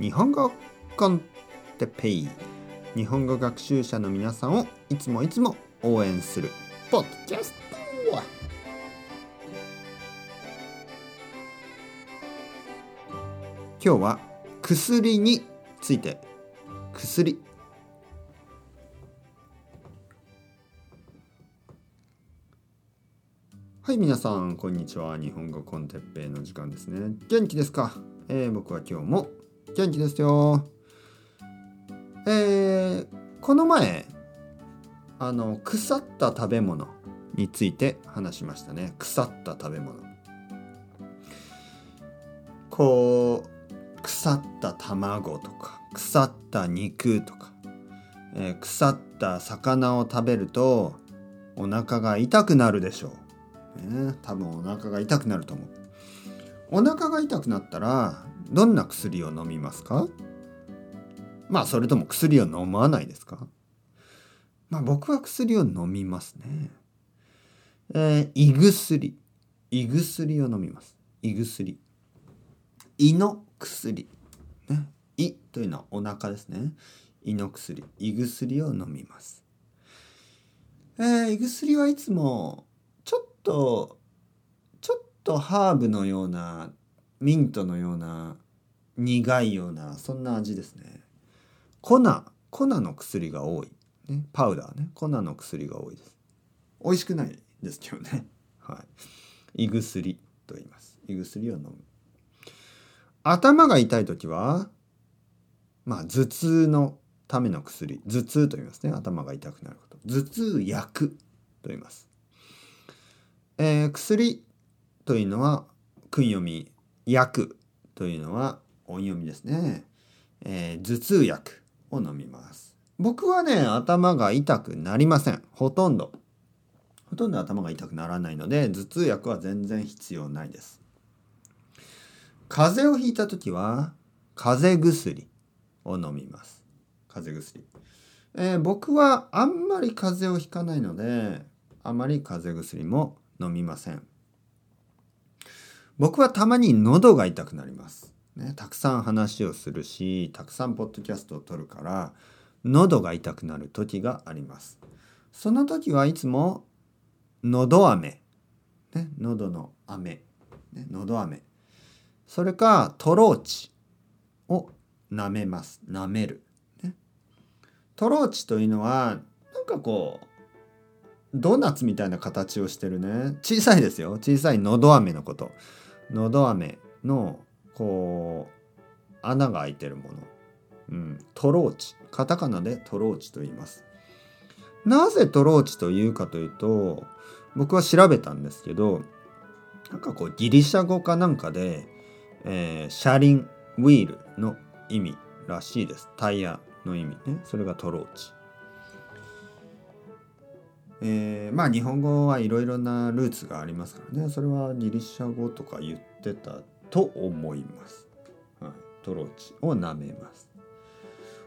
日本語コンテペイ。日本語学習者の皆さんをいつもいつも応援する。ポッドキャスト今日は薬について。薬。はい皆さんこんにちは。日本語コンテッペイの時間ですね。元気ですか、えー、僕は今日も元気ですよ。えー、この前あの腐った食べ物について話しましたね。腐った食べ物。こう腐った卵とか腐った肉とか、えー、腐った魚を食べるとお腹が痛くなるでしょう。ね多分お腹が痛くなると思う。お腹が痛くなったらどんな薬を飲みますか？まあそれとも薬を飲まないですか？まあ僕は薬を飲みますね。えー、胃薬。胃薬を飲みます。胃薬。胃の薬。ね。胃というのはお腹ですね。胃の薬。胃薬を飲みます。えー、胃薬はいつもちょっとちょっとハーブのようなミントのような苦いようなそんな味ですね。粉粉の薬が多い、ね、パウダーね。粉の薬が多いです。美味しくないですけどね。はい。胃薬と言います。胃薬を飲む。頭が痛い時はまあ頭痛のための薬。頭痛と言いますね。頭が痛くなること。頭痛薬と言います。えー、薬というのは訓読み薬というのは音読みですね、えー、頭痛薬を飲みます。僕はね頭が痛くなりません。ほとんど。ほとんど頭が痛くならないので頭痛薬は全然必要ないです。風邪をひいた時は風邪薬を飲みます。風邪薬、えー、僕はあんまり風邪をひかないのであまり風邪薬も飲みません。僕はたまに喉が痛くなります、ね、たくさん話をするしたくさんポッドキャストを撮るから喉が痛くなる時があります。その時はいつも喉飴、ね、喉の飴、ね、喉飴。それかトローチを舐めます。舐める、ね、トローチというのはなんかこうドーナツみたいな形をしてるね。小さいですよ。小さいのど飴のこと。のど飴のこう穴が開いてるもの、うん、トローチ。カタカナでトローチと言います。なぜトローチというかというと僕は調べたんですけどなんかこうギリシャ語かなんかで、えー、車輪ウィールの意味らしいです。タイヤの意味ね。それがトローチ。えー、まあ日本語はいろいろなルーツがありますからねそれはギリシャ語とか言ってたと思います。はい、トロチを舐めます。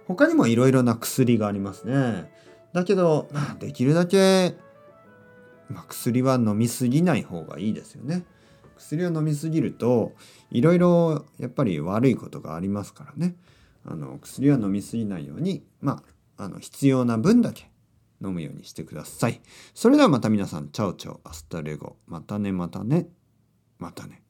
他にもいろいろな薬がありますね。だけど、まあ、できるだけ、まあ、薬は飲みすぎない方がいいですよね。薬を飲みすぎるといろいろやっぱり悪いことがありますからね。あの薬は飲みすぎないように、まあ、あの必要な分だけ飲むようにしてください。それではまた皆さん、 chao chao、hasta luego。またね、またね、またね。